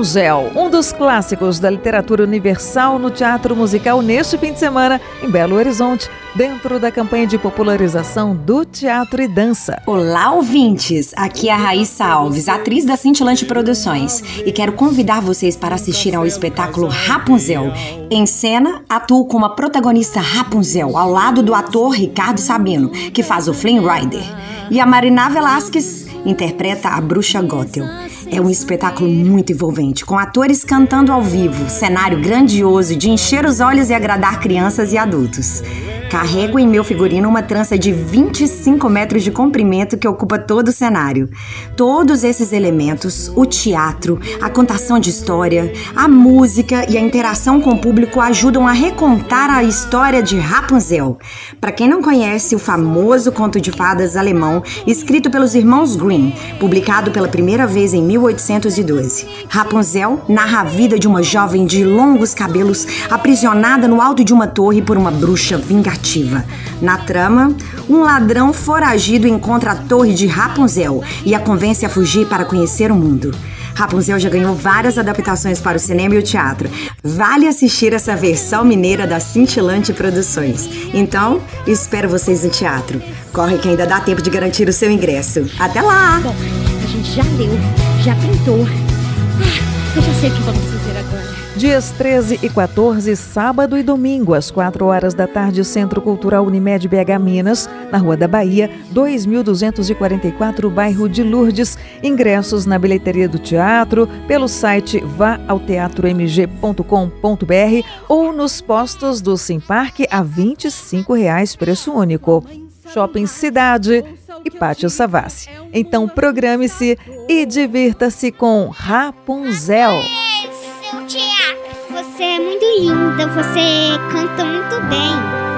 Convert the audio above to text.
Rapunzel, um dos clássicos da literatura universal no teatro musical neste fim de semana em Belo Horizonte, dentro da campanha de popularização do teatro e dança. Olá, ouvintes! Aqui é a Raíssa Alves, atriz da Cintilante Produções, e quero convidar vocês para assistir ao espetáculo Rapunzel. Em cena, atuo como a protagonista Rapunzel, ao lado do ator Ricardo Sabino, que faz o Flynn Rider. E a Mariná Velasquez interpreta a bruxa Gothel. É um espetáculo muito envolvente, com atores cantando ao vivo, cenário grandioso de encher os olhos e agradar crianças e adultos. Carrego em meu figurino uma trança de 25 metros de comprimento que ocupa todo o cenário. Todos esses elementos, o teatro, a contação de história, a música e a interação com o público ajudam a recontar a história de Rapunzel. Para quem não conhece, o famoso conto de fadas alemão, escrito pelos irmãos Grimm, publicado pela primeira vez em 1812. Rapunzel narra a vida de uma jovem de longos cabelos aprisionada no alto de uma torre por uma bruxa vingativa na trama, um ladrão foragido encontra a torre de Rapunzel e a convence a fugir para conhecer o mundo. Rapunzel já ganhou várias adaptações para o cinema e o teatro. Vale assistir essa versão mineira da Cintilante Produções. Então, espero vocês no teatro. Corre que ainda dá tempo de garantir o seu ingresso. Até lá! Bom, a gente já leu, já pintou. Ah, eu já sei o que vamos fazer agora. Dias 13 e 14, sábado e domingo, às 4 horas da tarde, Centro Cultural Unimed BH Minas, na Rua da Bahia, 2244, bairro de Lourdes. Ingressos na bilheteria do teatro, pelo site vaaoteatromg.com.br ou nos postos do Simpark a 25 reais, preço único. Shopping Cidade e Pátio Savassi. Então programe-se e divirta-se com Rapunzel. Você é muito linda, você canta muito bem.